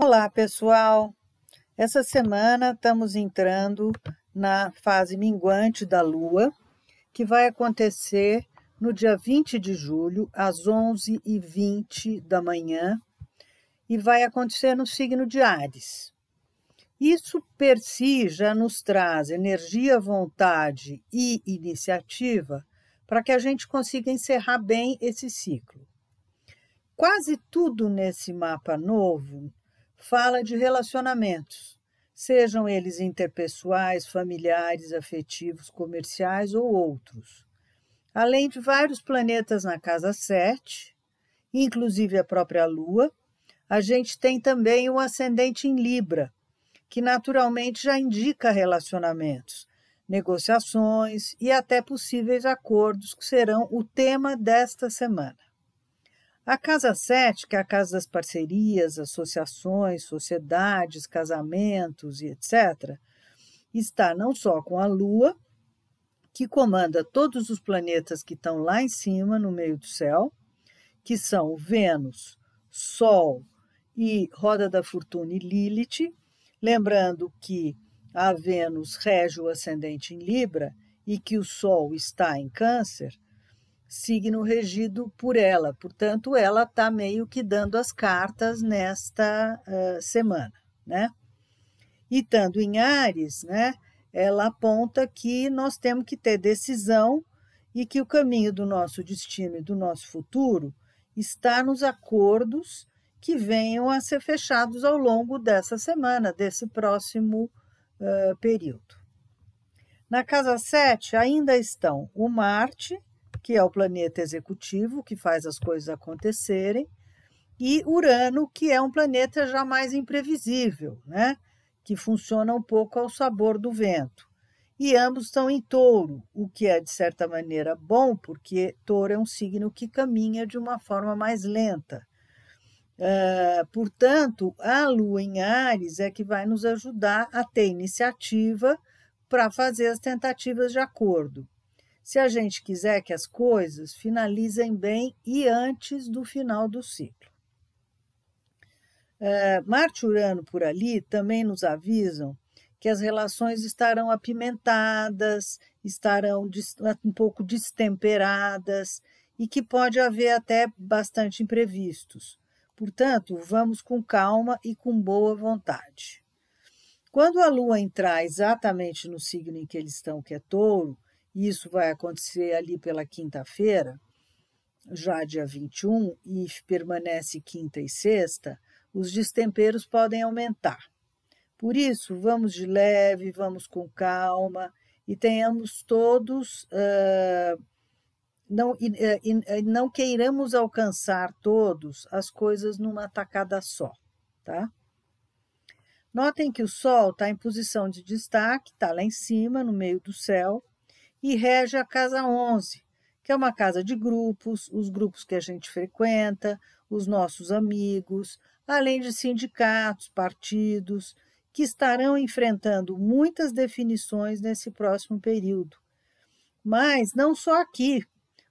Olá, pessoal! Essa semana estamos entrando na fase minguante da Lua, que vai acontecer no dia 20 de julho, às 11h20 da manhã, e vai acontecer no signo de Ares. Isso per si já nos traz energia, vontade e iniciativa para que a gente consiga encerrar bem esse ciclo. Quase tudo nesse mapa novo fala de relacionamentos, sejam eles interpessoais, familiares, afetivos, comerciais ou outros. Além de vários planetas na casa 7, inclusive a própria Lua, a gente tem também o ascendente em Libra, que naturalmente já indica relacionamentos, negociações e até possíveis acordos que serão o tema desta semana. A Casa 7, que é a casa das parcerias, associações, sociedades, casamentos e etc., está não só com a Lua, que comanda todos os planetas que estão lá em cima, no meio do céu, que são Vênus, Sol e Roda da Fortuna e Lilith, lembrando que a Vênus rege o ascendente em Libra e que o Sol está em Câncer, signo regido por ela. Portanto, ela está meio que dando as cartas nesta uh, semana, né? E estando em Ares, né? Ela aponta que nós temos que ter decisão e que o caminho do nosso destino e do nosso futuro está nos acordos que venham a ser fechados ao longo dessa semana, desse próximo uh, período. Na casa 7 ainda estão o Marte, que é o planeta executivo, que faz as coisas acontecerem, e Urano, que é um planeta já mais imprevisível, né? que funciona um pouco ao sabor do vento. E ambos estão em touro, o que é, de certa maneira, bom, porque touro é um signo que caminha de uma forma mais lenta. Uh, portanto, a lua em Ares é que vai nos ajudar a ter iniciativa para fazer as tentativas de acordo se a gente quiser que as coisas finalizem bem e antes do final do ciclo. É, Marte e Urano por ali também nos avisam que as relações estarão apimentadas, estarão um pouco destemperadas e que pode haver até bastante imprevistos. Portanto, vamos com calma e com boa vontade. Quando a Lua entrar exatamente no signo em que eles estão, que é touro, isso vai acontecer ali pela quinta-feira, já dia 21, e permanece quinta e sexta, os destemperos podem aumentar. Por isso, vamos de leve, vamos com calma e tenhamos todos. Uh, não, e, não queiramos alcançar todos as coisas numa tacada só, tá? Notem que o Sol está em posição de destaque, está lá em cima, no meio do céu, e rege a Casa 11, que é uma casa de grupos, os grupos que a gente frequenta, os nossos amigos, além de sindicatos, partidos, que estarão enfrentando muitas definições nesse próximo período. Mas não só aqui,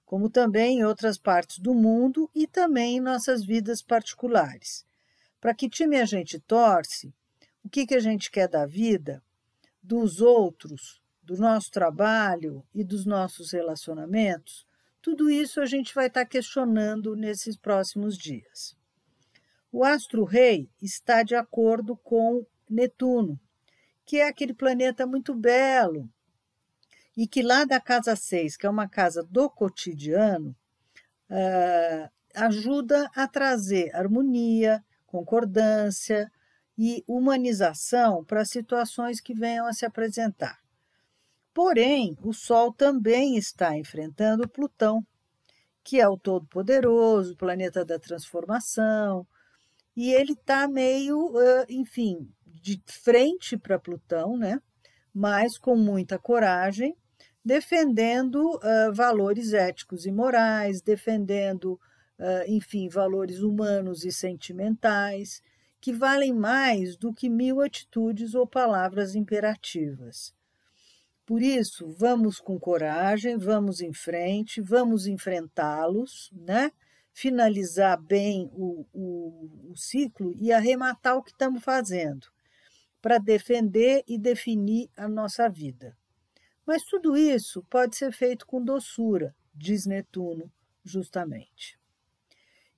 como também em outras partes do mundo e também em nossas vidas particulares. Para que time a gente torce? O que, que a gente quer da vida? Dos outros? Do nosso trabalho e dos nossos relacionamentos, tudo isso a gente vai estar questionando nesses próximos dias. O astro-rei está de acordo com Netuno, que é aquele planeta muito belo, e que lá da casa 6, que é uma casa do cotidiano, uh, ajuda a trazer harmonia, concordância e humanização para situações que venham a se apresentar. Porém, o Sol também está enfrentando Plutão, que é o todo-poderoso, o planeta da transformação, e ele está meio, enfim, de frente para Plutão, né? mas com muita coragem, defendendo uh, valores éticos e morais, defendendo, uh, enfim, valores humanos e sentimentais, que valem mais do que mil atitudes ou palavras imperativas. Por isso, vamos com coragem, vamos em frente, vamos enfrentá-los, né? finalizar bem o, o, o ciclo e arrematar o que estamos fazendo, para defender e definir a nossa vida. Mas tudo isso pode ser feito com doçura, diz Netuno, justamente.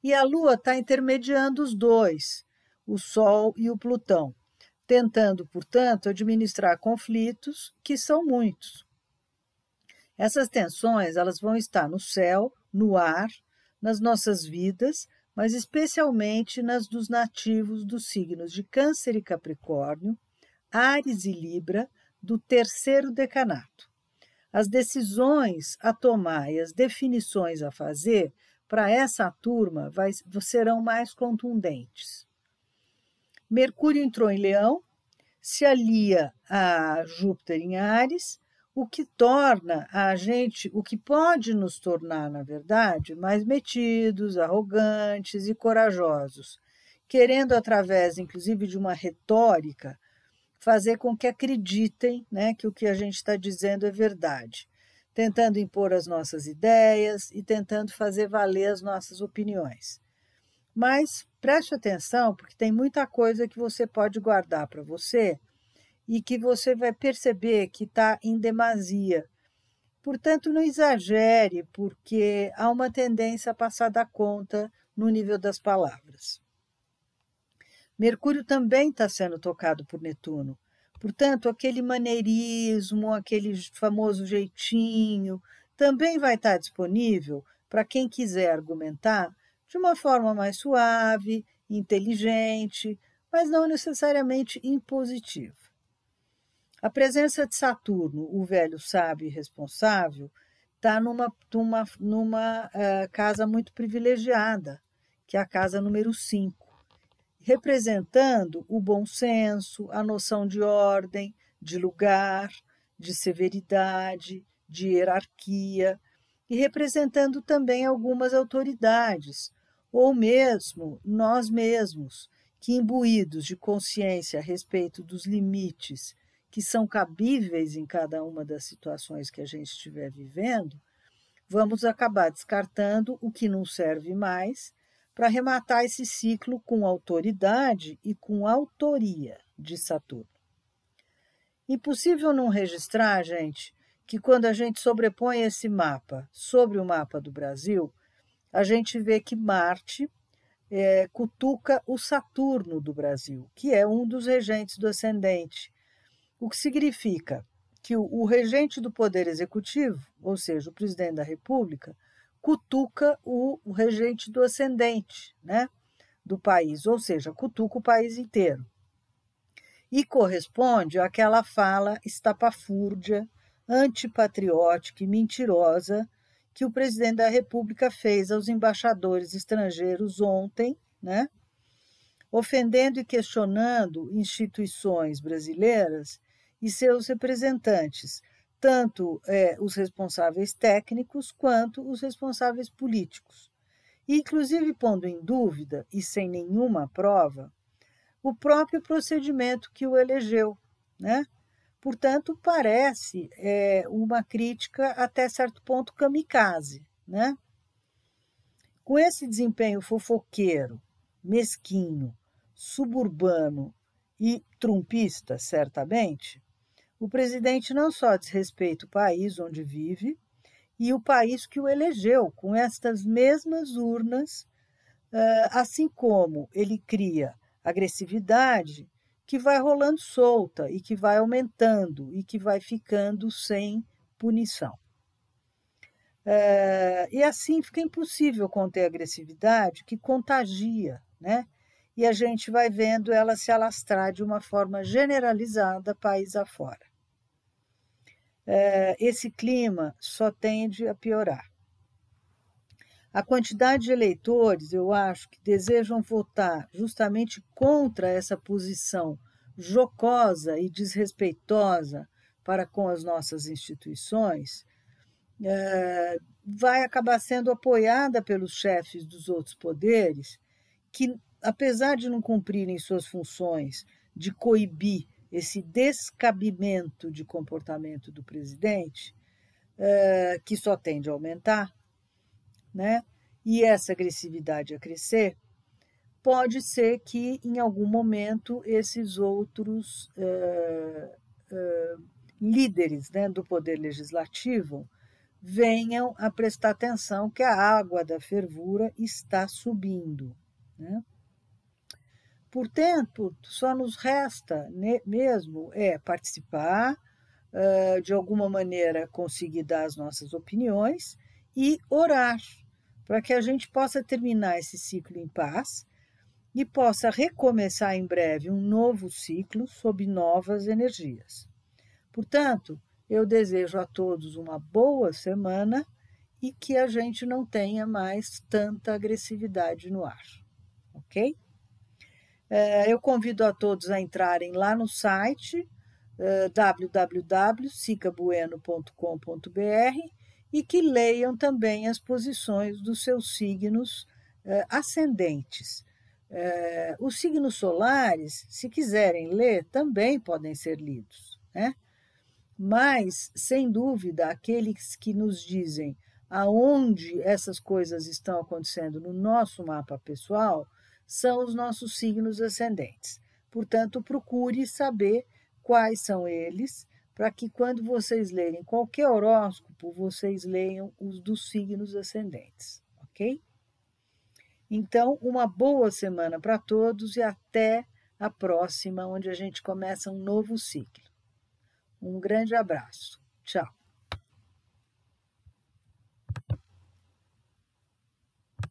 E a Lua está intermediando os dois, o Sol e o Plutão, tentando, portanto, administrar conflitos que são muitos. Essas tensões elas vão estar no céu, no ar, nas nossas vidas, mas especialmente nas dos nativos dos signos de Câncer e Capricórnio, Ares e Libra, do terceiro decanato. As decisões a tomar e as definições a fazer para essa turma vai, serão mais contundentes. Mercúrio entrou em Leão, se alia a Júpiter em Ares, o que torna a gente, o que pode nos tornar, na verdade, mais metidos, arrogantes e corajosos, querendo, através, inclusive, de uma retórica, fazer com que acreditem né, que o que a gente está dizendo é verdade, tentando impor as nossas ideias e tentando fazer valer as nossas opiniões. Mas preste atenção, porque tem muita coisa que você pode guardar para você e que você vai perceber que está em demasia. Portanto, não exagere, porque há uma tendência a passar da conta no nível das palavras. Mercúrio também está sendo tocado por Netuno. Portanto, aquele maneirismo, aquele famoso jeitinho, também vai estar tá disponível para quem quiser argumentar de uma forma mais suave, inteligente, mas não necessariamente impositiva. A presença de Saturno, o velho sábio e responsável, está numa, numa, numa uh, casa muito privilegiada, que é a casa número 5, representando o bom senso, a noção de ordem, de lugar, de severidade, de hierarquia, e representando também algumas autoridades, ou mesmo nós mesmos, que imbuídos de consciência a respeito dos limites que são cabíveis em cada uma das situações que a gente estiver vivendo, vamos acabar descartando o que não serve mais para arrematar esse ciclo com autoridade e com autoria de Saturno. Impossível não registrar, gente, que quando a gente sobrepõe esse mapa sobre o mapa do Brasil, a gente vê que Marte é, cutuca o Saturno do Brasil, que é um dos regentes do ascendente, o que significa que o, o regente do Poder Executivo, ou seja, o presidente da República, cutuca o, o regente do ascendente né, do país, ou seja, cutuca o país inteiro. E corresponde àquela fala estapafúrdia, antipatriótica e mentirosa que o presidente da República fez aos embaixadores estrangeiros ontem, né? ofendendo e questionando instituições brasileiras e seus representantes, tanto é, os responsáveis técnicos quanto os responsáveis políticos, inclusive pondo em dúvida e sem nenhuma prova o próprio procedimento que o elegeu, né? Portanto, parece é, uma crítica até certo ponto kamikaze. Né? Com esse desempenho fofoqueiro, mesquinho, suburbano e trumpista, certamente, o presidente não só desrespeita o país onde vive e o país que o elegeu com estas mesmas urnas, assim como ele cria agressividade que vai rolando solta e que vai aumentando e que vai ficando sem punição. É, e assim fica impossível conter a agressividade que contagia, né? E a gente vai vendo ela se alastrar de uma forma generalizada país afora. É, esse clima só tende a piorar. A quantidade de eleitores, eu acho, que desejam votar justamente contra essa posição jocosa e desrespeitosa para com as nossas instituições, é, vai acabar sendo apoiada pelos chefes dos outros poderes, que, apesar de não cumprirem suas funções de coibir esse descabimento de comportamento do presidente, é, que só tende a aumentar, né? e essa agressividade a crescer, pode ser que em algum momento esses outros uh, uh, líderes né, do poder legislativo venham a prestar atenção que a água da fervura está subindo. Né? Portanto, só nos resta mesmo é participar, uh, de alguma maneira conseguir dar as nossas opiniões e orar para que a gente possa terminar esse ciclo em paz e possa recomeçar em breve um novo ciclo sob novas energias. Portanto, eu desejo a todos uma boa semana e que a gente não tenha mais tanta agressividade no ar, ok? É, eu convido a todos a entrarem lá no site é, www.sicabueno.com.br e que leiam também as posições dos seus signos é, ascendentes. Os signos solares, se quiserem ler, também podem ser lidos, né? Mas, sem dúvida, aqueles que nos dizem aonde essas coisas estão acontecendo no nosso mapa pessoal são os nossos signos ascendentes. Portanto, procure saber quais são eles, para que quando vocês lerem qualquer horóscopo, vocês leiam os dos signos ascendentes, ok? Então, uma boa semana para todos e até a próxima, onde a gente começa um novo ciclo. Um grande abraço. Tchau.